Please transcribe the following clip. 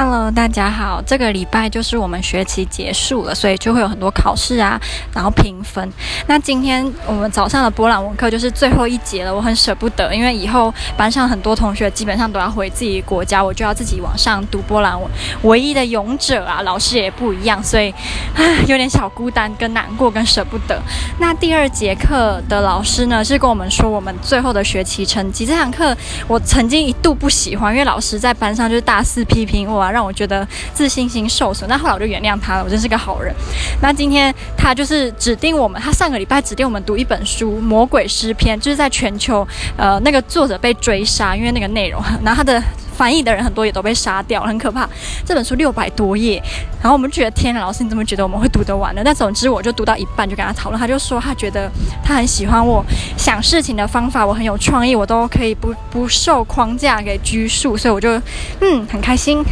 Hello，大家好。这个礼拜就是我们学期结束了，所以就会有很多考试啊，然后评分。那今天我们早上的波兰文课就是最后一节了，我很舍不得，因为以后班上很多同学基本上都要回自己国家，我就要自己往上读波兰文。唯一的勇者啊，老师也不一样，所以啊，有点小孤单、跟难过、跟舍不得。那第二节课的老师呢，是跟我们说我们最后的学期成绩。这堂课我曾经一度不喜欢，因为老师在班上就是大肆批评我。让我觉得自信心受损。那后来我就原谅他了，我真是个好人。那今天他就是指定我们，他上个礼拜指定我们读一本书《魔鬼诗篇》，就是在全球，呃，那个作者被追杀，因为那个内容，然后他的翻译的人很多也都被杀掉，很可怕。这本书六百多页，然后我们觉得天哪，老师你怎么觉得我们会读得完呢？那总之我就读到一半就跟他讨论，他就说他觉得他很喜欢我想事情的方法，我很有创意，我都可以不不受框架给拘束，所以我就嗯很开心。